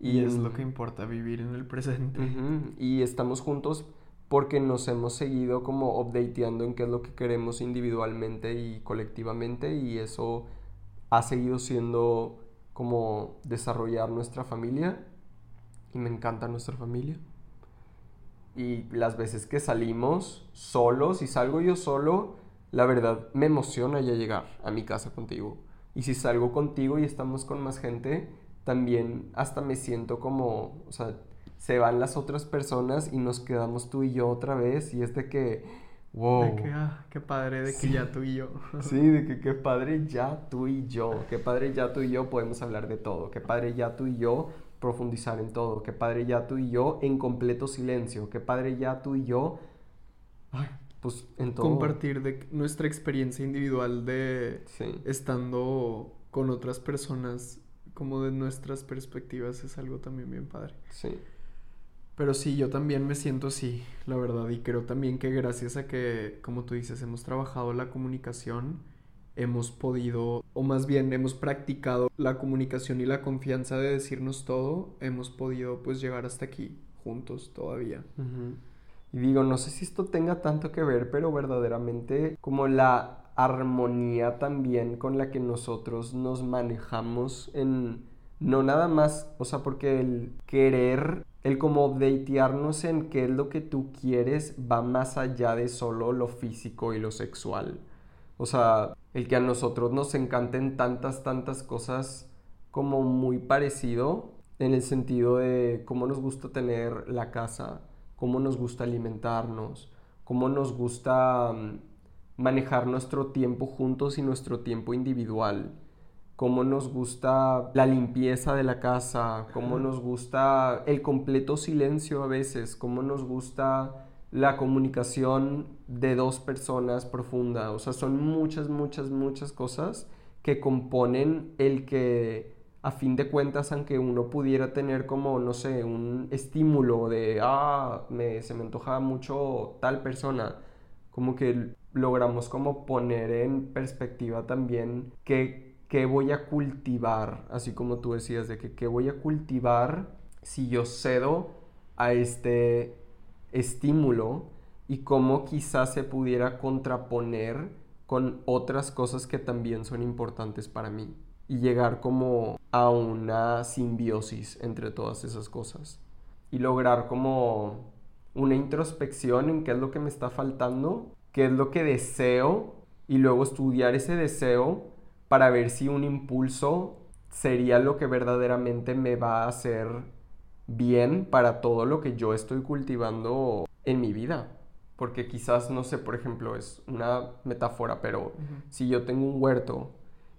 Y es lo que importa, vivir en el presente. Y estamos juntos porque nos hemos seguido como updateando en qué es lo que queremos individualmente y colectivamente y eso ha seguido siendo como desarrollar nuestra familia y me encanta nuestra familia. Y las veces que salimos solos y salgo yo solo, la verdad me emociona ya llegar a mi casa contigo. Y si salgo contigo y estamos con más gente, también hasta me siento como, o sea, se van las otras personas y nos quedamos tú y yo otra vez y es de que, wow. De que, ah, qué padre de que ya tú y yo. Sí, de que qué padre ya tú y yo, qué padre ya tú y yo podemos hablar de todo, qué padre ya tú y yo profundizar en todo, qué padre ya tú y yo en completo silencio, qué padre ya tú y yo, ay, pues en todo. Compartir de nuestra experiencia individual de Sí, estando con otras personas, como de nuestras perspectivas, es algo también bien padre. sí, Pero sí, yo también me siento así, la verdad, y creo también que gracias a que, como tú dices, hemos trabajado la comunicación, hemos podido, o más bien hemos practicado la comunicación y la confianza de decirnos todo, hemos podido pues llegar hasta aquí, juntos todavía. Y digo, no sé si esto tenga tanto que ver, pero verdaderamente como la armonía también con la que nosotros nos manejamos en, no nada más, o sea, porque el querer, el como updatearnos en qué es lo que tú quieres va más allá de solo lo físico y lo sexual. O sea, el que a nosotros nos encanten tantas, tantas cosas como muy parecido en el sentido de cómo nos gusta tener la casa, cómo nos gusta alimentarnos, cómo nos gusta mm, manejar nuestro tiempo juntos y nuestro tiempo individual, cómo nos gusta la limpieza de la casa, cómo nos gusta el completo silencio a veces, cómo nos gusta la comunicación de dos personas profunda. O sea, son muchas, muchas, muchas cosas que componen el que a fin de cuentas, aunque uno pudiera tener como, no sé, un estímulo de, ah, me, se me antoja mucho tal persona, como que logramos como poner en perspectiva también qué, qué voy a cultivar, así como tú decías, de que qué voy a cultivar si yo cedo a este estímulo y cómo quizás se pudiera contraponer con otras cosas que también son importantes para mí. Y llegar como a una simbiosis entre todas esas cosas. Y lograr como una introspección en qué es lo que me está faltando, qué es lo que deseo y luego estudiar ese deseo para ver si un impulso sería lo que verdaderamente me va a hacer bien para todo lo que yo estoy cultivando en mi vida. Porque quizás, no sé, por ejemplo, es una metáfora, pero si yo tengo un huerto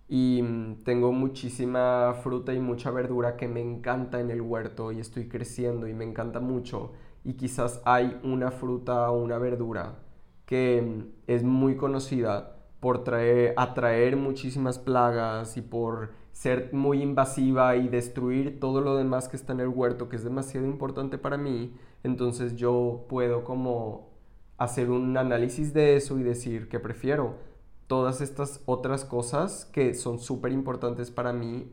y mm, tengo muchísima fruta y mucha verdura que me encanta en el huerto y estoy creciendo y me encanta mucho y quizás hay una fruta o una verdura que mm, es muy conocida por traer, atraer muchísimas plagas y por ser muy invasiva y destruir todo lo demás que está en el huerto, que es demasiado importante para mí, entonces yo puedo como hacer un análisis de eso y decir que prefiero todas estas otras cosas que son súper importantes para mí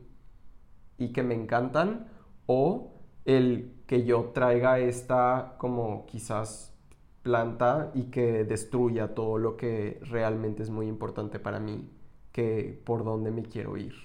y que me encantan o el que yo traiga esta como quizás planta y que destruya todo lo que realmente es muy importante para mí, que por dónde me quiero ir.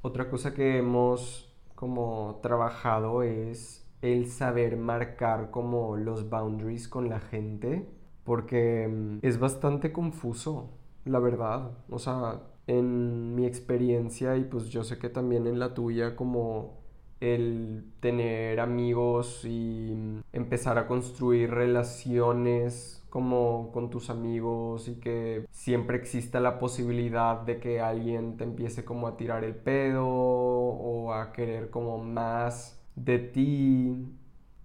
Otra cosa que hemos como trabajado es el saber marcar como los boundaries con la gente porque mm, es bastante confuso, la verdad. O sea, en mi experiencia y pues yo sé que también en la tuya como el tener amigos y empezar a construir relaciones como con tus amigos y que siempre exista la posibilidad de que alguien te empiece como a tirar el pedo o a querer como más de ti.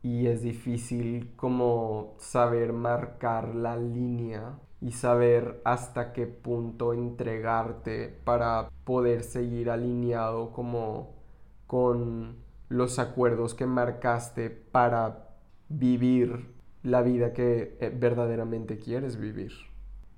Y es difícil como saber marcar la línea y saber hasta qué punto entregarte para poder seguir alineado como con los acuerdos que marcaste para vivir la vida que eh, verdaderamente quieres vivir.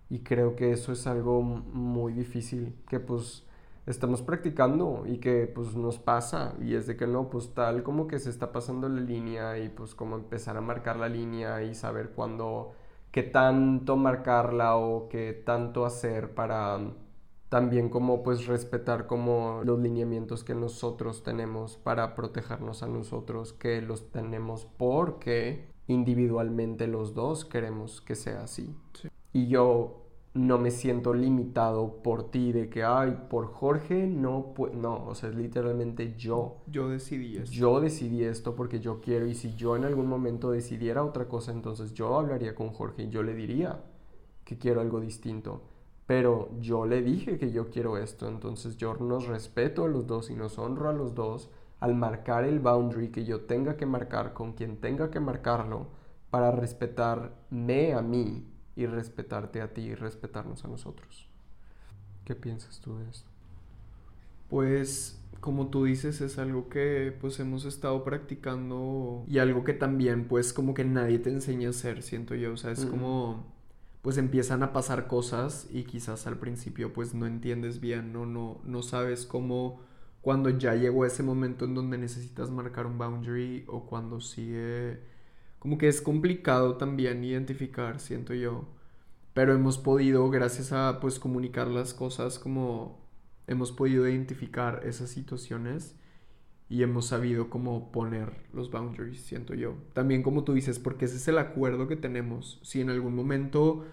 Y creo que eso es algo muy difícil, que pues estamos practicando y que pues nos pasa y es de que no, pues tal como que se está pasando la línea y pues como empezar a marcar la línea y saber cuándo, qué tanto marcarla o qué tanto hacer para también como pues respetar como los lineamientos que nosotros tenemos para protegernos a nosotros, que los tenemos porque individualmente los dos queremos que sea así. Y yo no me siento limitado por ti de que, ay, por Jorge no, pues no, o sea, es literalmente yo. Yo decidí esto. Yo decidí esto porque yo quiero y si yo en algún momento decidiera otra cosa, entonces yo hablaría con Jorge y yo le diría que quiero algo distinto. Pero yo le dije que yo quiero esto, entonces yo nos respeto a los dos y nos honro a los dos al marcar el boundary que yo tenga que marcar con quien tenga que marcarlo para respetarme a mí y respetarte a ti y respetarnos a nosotros. ¿Qué piensas tú de esto? Pues como tú dices es algo que pues hemos estado practicando y algo que también pues como que nadie te enseña a hacer, siento yo, o sea, es como pues empiezan a pasar cosas y quizás al principio pues no entiendes bien, no no no sabes cómo cuando ya llegó ese momento en donde necesitas marcar un boundary o cuando sigue como que es complicado también identificar, siento yo. Pero hemos podido, gracias a pues comunicar las cosas, como hemos podido identificar esas situaciones y hemos sabido cómo poner los boundaries, siento yo. También como tú dices, porque ese es el acuerdo que tenemos. Si en algún momento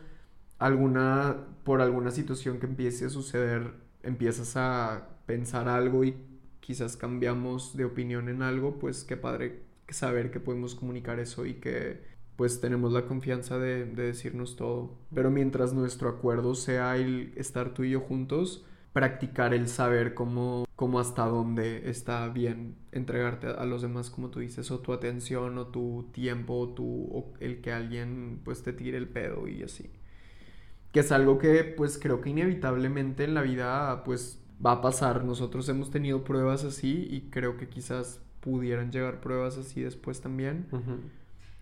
alguna por alguna situación que empiece a suceder empiezas a pensar algo y quizás cambiamos de opinión en algo, pues qué padre saber que podemos comunicar eso y que pues tenemos la confianza de, de decirnos todo. Pero mientras nuestro acuerdo sea el estar tú y yo juntos, practicar el saber cómo, cómo hasta dónde está bien entregarte a los demás, como tú dices, o tu atención, o tu tiempo, o, tu, o el que alguien pues te tire el pedo y así. Que es algo que pues creo que inevitablemente en la vida pues va a pasar. Nosotros hemos tenido pruebas así y creo que quizás pudieran llegar pruebas así después también.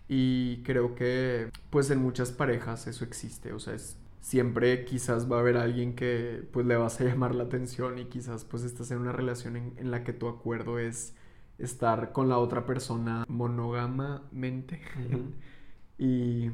Y creo que pues en muchas parejas eso existe, o sea, es siempre quizás va a haber alguien que pues le vas a llamar la atención y quizás pues estás en una relación en, la que tu acuerdo es estar con la otra persona monógamamente. y,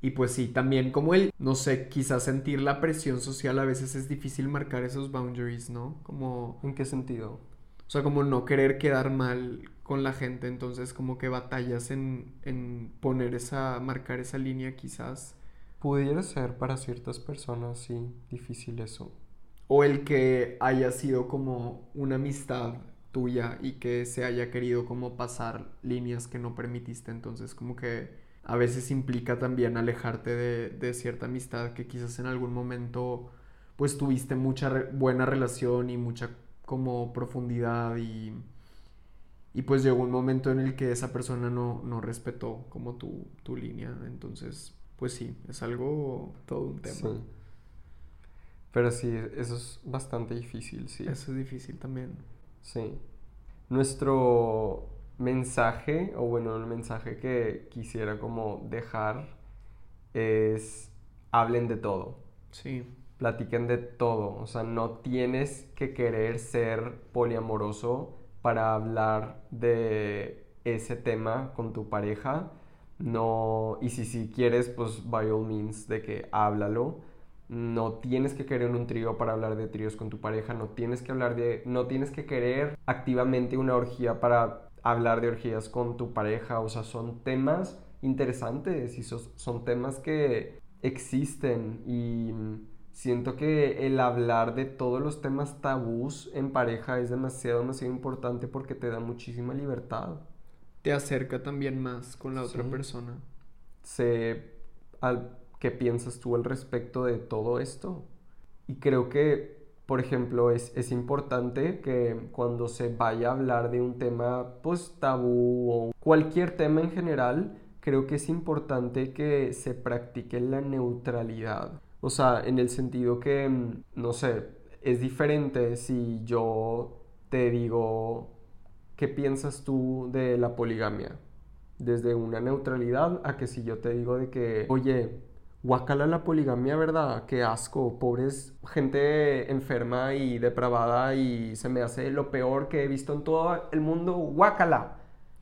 y pues sí, también como él, no sé, quizás sentir la presión social a veces es difícil marcar esos boundaries, ¿no? Como... ¿En qué sentido? O sea, como no querer quedar mal con la gente, entonces como que batallas en, en poner esa, marcar esa línea quizás Pudiera ser para ciertas personas, sí, difícil eso. O el que haya sido como una amistad tuya y que se haya querido como pasar líneas que no permitiste, entonces como que a veces implica también alejarte de, de cierta amistad que quizás en algún momento pues tuviste mucha buena relación y mucha como profundidad y, y pues llegó un momento en el que esa persona no, no respetó como tu, tu línea, entonces pues sí, es algo, todo un tema. Sí. Pero sí, eso es bastante difícil, sí. Eso es difícil también. Sí. Nuestro mensaje, o bueno, el mensaje que quisiera como dejar es, hablen de todo. Sí. Platiquen de todo. O sea, no tienes que querer ser poliamoroso para hablar de ese tema con tu pareja no, y si, si quieres, pues by all means, de que háblalo. No tienes que querer un trío para hablar de tríos con tu pareja, no tienes que hablar de, no tienes que querer activamente una orgía para hablar de orgías con tu pareja, o sea, son temas interesantes y son, son temas que existen y siento que el hablar de todos los temas tabús en pareja es demasiado, demasiado importante porque te da muchísima libertad te acerca también más con la otra persona. Sé al, qué piensas tú al respecto de todo esto. Y creo que, por ejemplo, es, es importante que cuando se vaya a hablar de un tema, pues tabú o cualquier tema en general, creo que es importante que se practique la neutralidad. O sea, en el sentido que, no sé, es diferente si yo te digo, ¿qué piensas tú de la poligamia? Desde una neutralidad a que si yo te digo de que, oye, guácala la poligamia, ¿verdad? Qué asco, pobres gente enferma y depravada y se me hace lo peor que he visto en todo el mundo, guácala.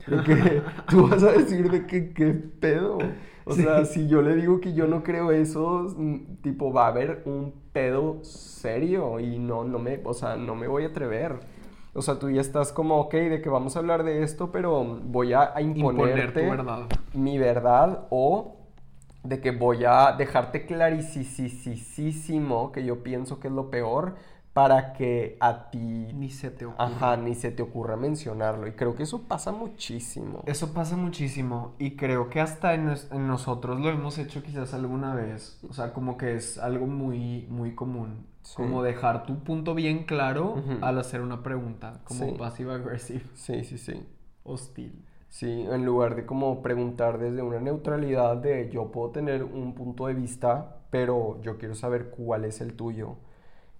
De que tú vas a decir de que qué pedo. O sea, si yo le digo que yo no creo eso, tipo va a haber un pedo serio y no no me, o sea, no me voy a atrever. O sea, tú ya estás como, ok, de que vamos a hablar de esto, pero voy a, imponerte mi verdad o de que voy a dejarte clarísimo que yo pienso que es lo peor para que a ti ni se te ocurra. Ajá, ni se te ocurra mencionarlo. Y creo que eso pasa muchísimo. Eso pasa muchísimo. Y creo que hasta en, nosotros lo hemos hecho quizás alguna vez. O sea, como que es algo muy, muy común. Como dejar tu punto bien claro al hacer una pregunta. Como sí. passive aggressive. Sí, sí, sí. Hostil. Sí, en lugar de como preguntar desde una neutralidad de yo puedo tener un punto de vista, pero yo quiero saber cuál es el tuyo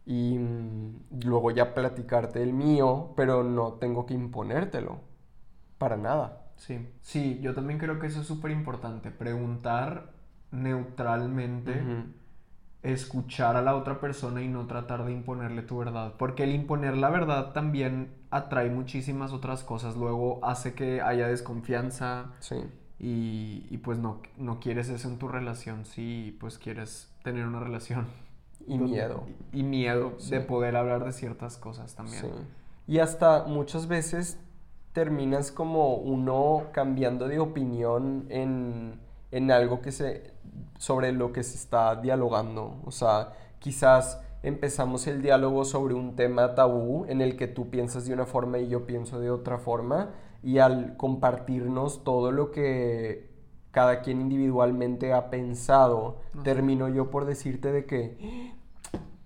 y mm, luego ya platicarte el mío, pero no tengo que imponértelo. Para nada. Sí, sí, yo también creo que eso es súper importante. Preguntar neutralmente, escuchar a la otra persona y no tratar de imponerle tu verdad. Porque el imponer la verdad también atrae muchísimas otras cosas. Luego hace que haya desconfianza. Sí. Y, y pues no, no quieres eso en tu relación, sí, pues quieres tener una relación y miedo. Y miedo de poder hablar de ciertas cosas también. Y hasta muchas veces terminas como uno cambiando de opinión en, en algo que se sobre lo que se está dialogando. O sea, quizás empezamos el diálogo sobre un tema tabú en el que tú piensas de una forma y yo pienso de otra forma y al compartirnos todo lo que cada quien individualmente ha pensado, termino yo por decirte de que,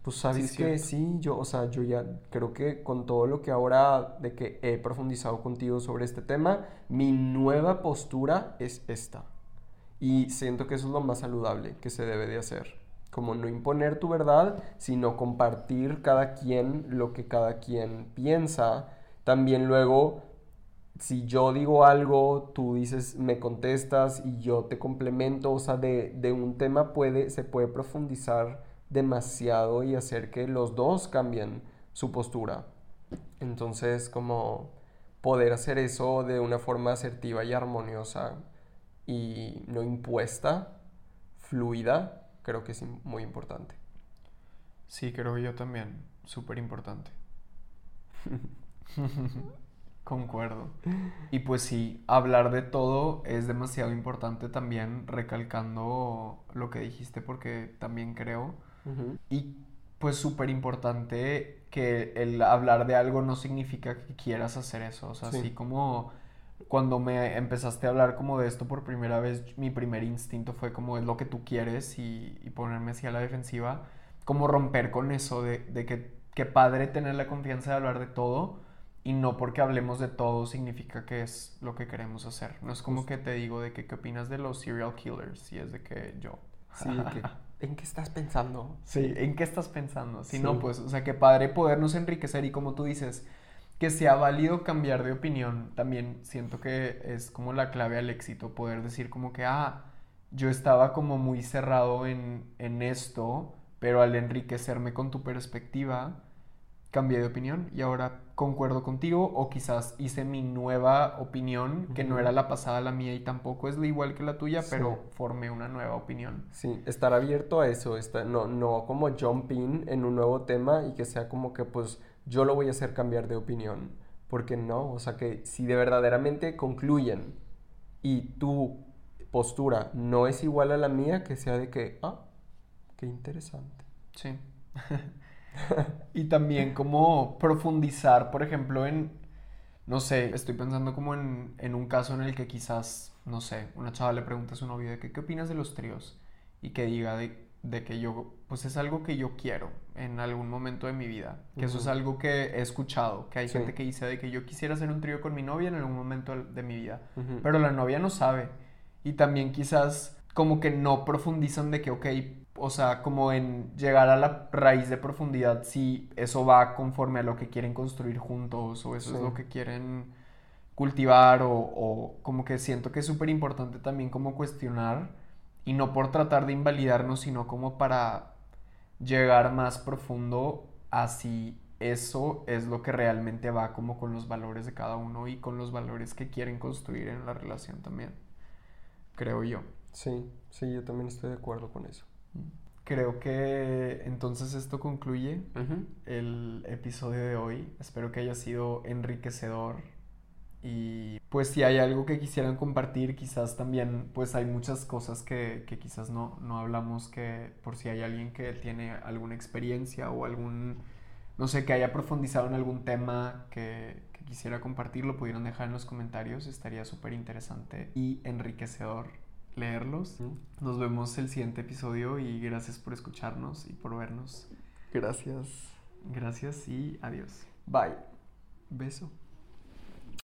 pues sabes que sí, yo, o sea, yo ya creo que con todo lo que ahora de que he profundizado contigo sobre este tema, mi nueva postura es esta. Y siento que eso es lo más saludable que se debe de hacer. Como no imponer tu verdad, sino compartir cada quien lo que cada quien piensa. También luego si yo digo algo, tú dices, me contestas y yo te complemento, o sea, de, un tema puede, se puede profundizar demasiado y hacer que los dos cambien su postura. Entonces, como poder hacer eso de una forma asertiva y armoniosa y no impuesta, fluida, creo que es muy importante. Sí, creo yo también, súper importante. Concuerdo. Y pues sí, hablar de todo es demasiado importante también, recalcando lo que dijiste, porque también creo. Y pues súper importante que el hablar de algo no significa que quieras hacer eso. O sea, así como cuando me empezaste a hablar como de esto por primera vez, mi primer instinto fue como es lo que tú quieres y, ponerme así a la defensiva. Como romper con eso de, de que, que padre tener la confianza de hablar de todo y no porque hablemos de todo significa que es lo que queremos hacer. No es como que te digo de que qué opinas de los serial killers y es de que yo. Sí, ¿en qué estás pensando? Sí, ¿en qué estás pensando? Si no, pues, o sea, qué padre podernos enriquecer y como tú dices, que sea válido cambiar de opinión. También siento que es como la clave al éxito, poder decir como que, ah, yo estaba como muy cerrado en, en esto, pero al enriquecerme con tu perspectiva, cambié de opinión y ahora concuerdo contigo o quizás hice mi nueva opinión que no era la pasada la mía y tampoco es la igual que la tuya, pero formé una nueva opinión. Sí, estar abierto a eso, no, no como jumping en un nuevo tema y que sea como que pues yo lo voy a hacer cambiar de opinión, porque no, o sea que si de verdaderamente concluyen y tu postura no es igual a la mía, que sea de que, ah, qué interesante. Sí. y también como profundizar, por ejemplo, en, no sé, estoy pensando como en, en, un caso en el que quizás, no sé, una chava le pregunta a su novio de que, qué opinas de los tríos y que diga de, de, que yo, pues es algo que yo quiero en algún momento de mi vida, que eso es algo que he escuchado, que hay gente que dice de que yo quisiera hacer un trío con mi novia en algún momento de mi vida, pero la novia no sabe. Y también quizás como que no profundizan de que, ok, o sea, como en llegar a la raíz de profundidad, si eso va conforme a lo que quieren construir juntos o eso es lo que quieren cultivar o, como que siento que es súper importante también como cuestionar y no por tratar de invalidarnos, sino como para llegar más profundo a si eso es lo que realmente va como con los valores de cada uno y con los valores que quieren construir en la relación también, creo yo. Sí, sí, yo también estoy de acuerdo con eso. Creo que entonces esto concluye el episodio de hoy. Espero que haya sido enriquecedor. Y pues si hay algo que quisieran compartir, quizás también, pues hay muchas cosas que, quizás no, no hablamos, que por si hay alguien que tiene alguna experiencia o algún, no sé, que haya profundizado en algún tema que, que quisiera compartir, lo pudieran dejar en los comentarios. Estaría súper interesante y enriquecedor leerlos. Nos vemos el siguiente episodio y gracias por escucharnos y por vernos. Gracias. Gracias y adiós. Bye. Beso.